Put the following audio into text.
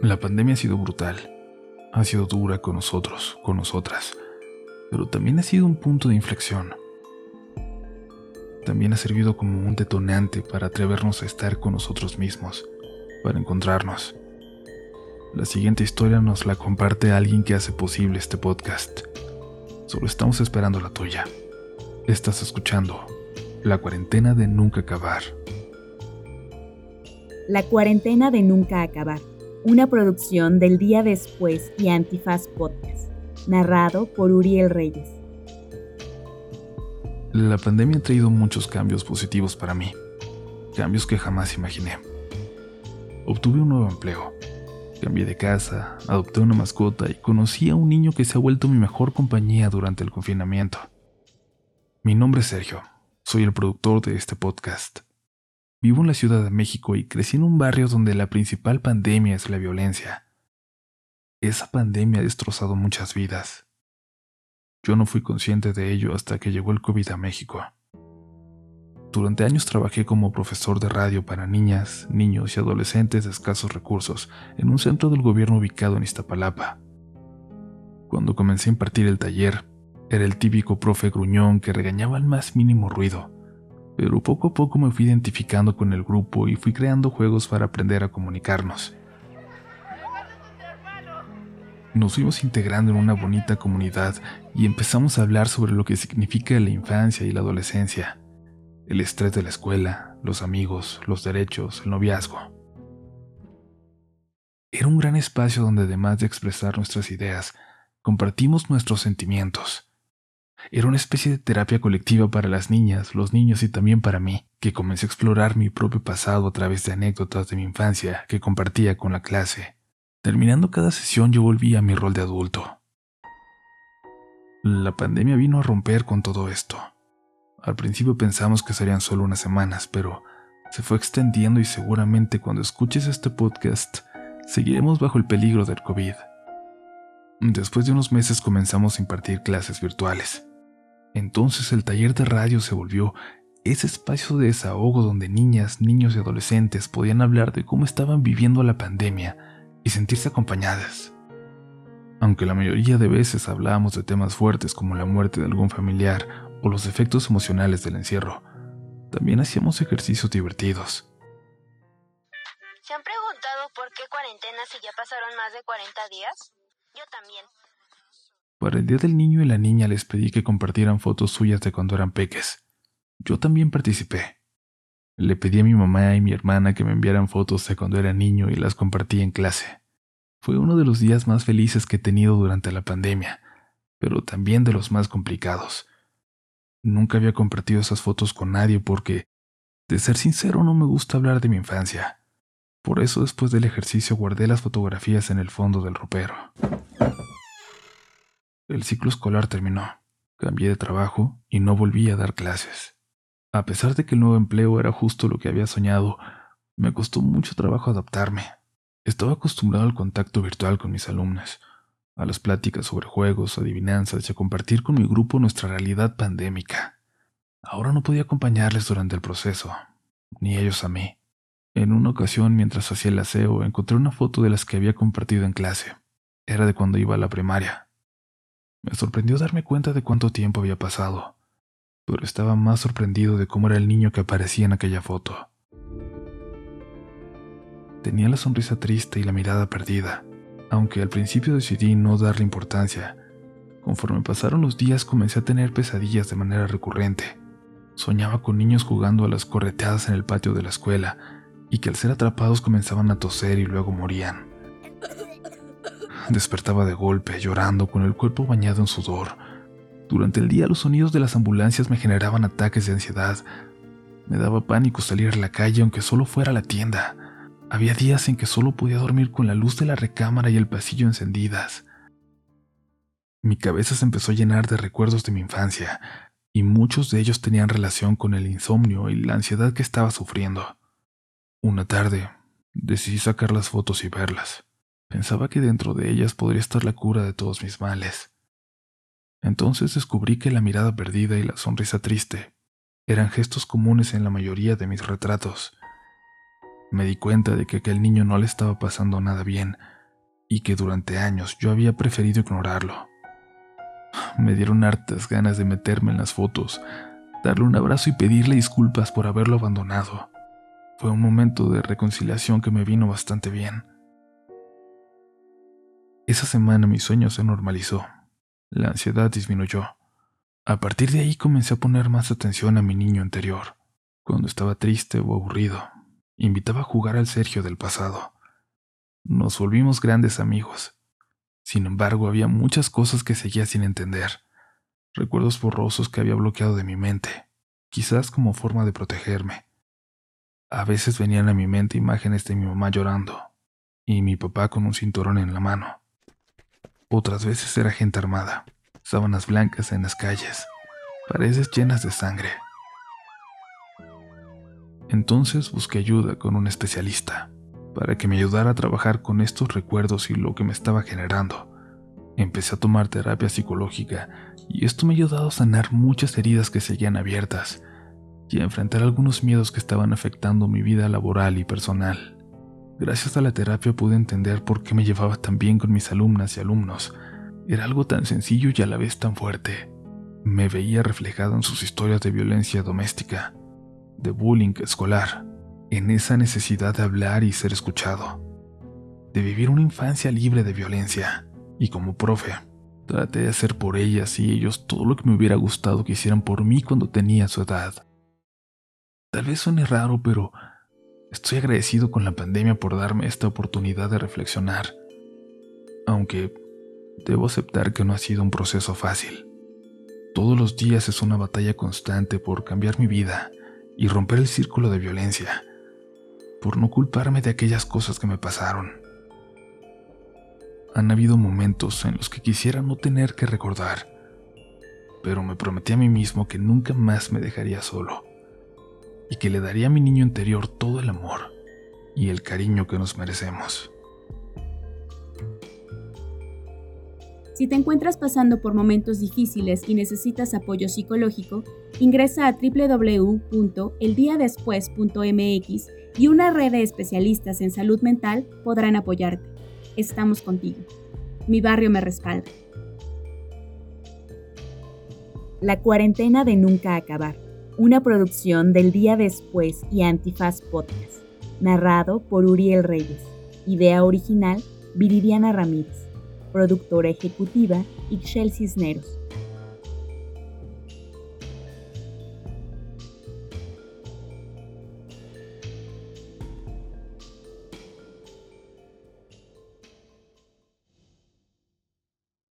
La pandemia ha sido brutal, ha sido dura con nosotros, con nosotras, pero también ha sido un punto de inflexión. También ha servido como un detonante para atrevernos a estar con nosotros mismos, para encontrarnos. La siguiente historia nos la comparte alguien que hace posible este podcast. Solo estamos esperando la tuya. Estás escuchando La cuarentena de nunca acabar. La cuarentena de nunca acabar una producción del Día Después y Antifaz Podcast, narrado por Uriel Reyes. La pandemia ha traído muchos cambios positivos para mí, cambios que jamás imaginé. Obtuve un nuevo empleo, cambié de casa, adopté una mascota y conocí a un niño que se ha vuelto mi mejor compañía durante el confinamiento. Mi nombre es Sergio, soy el productor de este podcast. Vivo en la Ciudad de México y crecí en un barrio donde la principal pandemia es la violencia. Esa pandemia ha destrozado muchas vidas. Yo no fui consciente de ello hasta que llegó el COVID a México. Durante años trabajé como profesor de radio para niñas, niños y adolescentes de escasos recursos en un centro del gobierno ubicado en Iztapalapa. Cuando comencé a impartir el taller, era el típico profe gruñón que regañaba al más mínimo ruido pero poco a poco me fui identificando con el grupo y fui creando juegos para aprender a comunicarnos. Nos fuimos integrando en una bonita comunidad y empezamos a hablar sobre lo que significa la infancia y la adolescencia, el estrés de la escuela, los amigos, los derechos, el noviazgo. Era un gran espacio donde además de expresar nuestras ideas, compartimos nuestros sentimientos era una especie de terapia colectiva para las niñas, los niños y también para mí, que comencé a explorar mi propio pasado a través de anécdotas de mi infancia que compartía con la clase. Terminando cada sesión yo volví a mi rol de adulto. La pandemia vino a romper con todo esto. Al principio pensamos que serían solo unas semanas, pero se fue extendiendo y seguramente cuando escuches este podcast seguiremos bajo el peligro del COVID. Después de unos meses comenzamos a impartir clases virtuales. Entonces el taller de radio se volvió ese espacio de desahogo donde niñas, niños y adolescentes podían hablar de cómo estaban viviendo la pandemia y sentirse acompañadas. Aunque la mayoría de veces hablábamos de temas fuertes como la muerte de algún familiar o los efectos emocionales del encierro, también hacíamos ejercicios divertidos. ¿Se han preguntado por qué cuarentena si ya pasaron más de 40 días? Yo también. Para el Día del Niño y la Niña les pedí que compartieran fotos suyas de cuando eran peques. Yo también participé. Le pedí a mi mamá y mi hermana que me enviaran fotos de cuando era niño y las compartí en clase. Fue uno de los días más felices que he tenido durante la pandemia, pero también de los más complicados. Nunca había compartido esas fotos con nadie porque, de ser sincero, no me gusta hablar de mi infancia. Por eso después del ejercicio guardé las fotografías en el fondo del ropero. El ciclo escolar terminó. Cambié de trabajo y no volví a dar clases. A pesar de que el nuevo empleo era justo lo que había soñado, me costó mucho trabajo adaptarme. Estaba acostumbrado al contacto virtual con mis alumnos, a las pláticas sobre juegos, adivinanzas y a compartir con mi grupo nuestra realidad pandémica. Ahora no podía acompañarles durante el proceso, ni ellos a mí. En una ocasión, mientras hacía el aseo, encontré una foto de las que había compartido en clase. Era de cuando iba a la primaria. Me sorprendió darme cuenta de cuánto tiempo había pasado, pero estaba más sorprendido de cómo era el niño que aparecía en aquella foto. Tenía la sonrisa triste y la mirada perdida, aunque al principio decidí no darle importancia. Conforme pasaron los días comencé a tener pesadillas de manera recurrente. Soñaba con niños jugando a las correteadas en el patio de la escuela y que al ser atrapados comenzaban a toser y luego morían. Despertaba de golpe, llorando, con el cuerpo bañado en sudor. Durante el día los sonidos de las ambulancias me generaban ataques de ansiedad. Me daba pánico salir a la calle aunque solo fuera a la tienda. Había días en que solo podía dormir con la luz de la recámara y el pasillo encendidas. Mi cabeza se empezó a llenar de recuerdos de mi infancia, y muchos de ellos tenían relación con el insomnio y la ansiedad que estaba sufriendo. Una tarde, decidí sacar las fotos y verlas. Pensaba que dentro de ellas podría estar la cura de todos mis males. Entonces descubrí que la mirada perdida y la sonrisa triste eran gestos comunes en la mayoría de mis retratos. Me di cuenta de que aquel niño no le estaba pasando nada bien y que durante años yo había preferido ignorarlo. Me dieron hartas ganas de meterme en las fotos, darle un abrazo y pedirle disculpas por haberlo abandonado. Fue un momento de reconciliación que me vino bastante bien. Esa semana mi sueño se normalizó. La ansiedad disminuyó. A partir de ahí comencé a poner más atención a mi niño interior. Cuando estaba triste o aburrido, invitaba a jugar al Sergio del pasado. Nos volvimos grandes amigos. Sin embargo, había muchas cosas que seguía sin entender. Recuerdos borrosos que había bloqueado de mi mente, quizás como forma de protegerme. A veces venían a mi mente imágenes de mi mamá llorando y mi papá con un cinturón en la mano. Otras veces era gente armada, sábanas blancas en las calles, paredes llenas de sangre. Entonces busqué ayuda con un especialista para que me ayudara a trabajar con estos recuerdos y lo que me estaba generando. Empecé a tomar terapia psicológica y esto me ha ayudado a sanar muchas heridas que seguían abiertas y a enfrentar algunos miedos que estaban afectando mi vida laboral y personal. Gracias a la terapia pude entender por qué me llevaba tan bien con mis alumnas y alumnos. Era algo tan sencillo y a la vez tan fuerte. Me veía reflejado en sus historias de violencia doméstica, de bullying escolar, en esa necesidad de hablar y ser escuchado, de vivir una infancia libre de violencia. Y como profe, traté de hacer por ellas y ellos todo lo que me hubiera gustado que hicieran por mí cuando tenía su edad. Tal vez suene raro, pero Estoy agradecido con la pandemia por darme esta oportunidad de reflexionar, aunque debo aceptar que no ha sido un proceso fácil. Todos los días es una batalla constante por cambiar mi vida y romper el círculo de violencia, por no culparme de aquellas cosas que me pasaron. Han habido momentos en los que quisiera no tener que recordar, pero me prometí a mí mismo que nunca más me dejaría solo y que le daría a mi niño interior todo el amor y el cariño que nos merecemos. Si te encuentras pasando por momentos difíciles y necesitas apoyo psicológico, ingresa a www.eldiadespues.mx y una red de especialistas en salud mental podrán apoyarte. Estamos contigo. Mi barrio me respalda. La cuarentena de nunca acabar una producción del día después y Antifaz Podcast, narrado por Uriel Reyes, idea original Viridiana Ramírez, productora ejecutiva Ixchel Cisneros,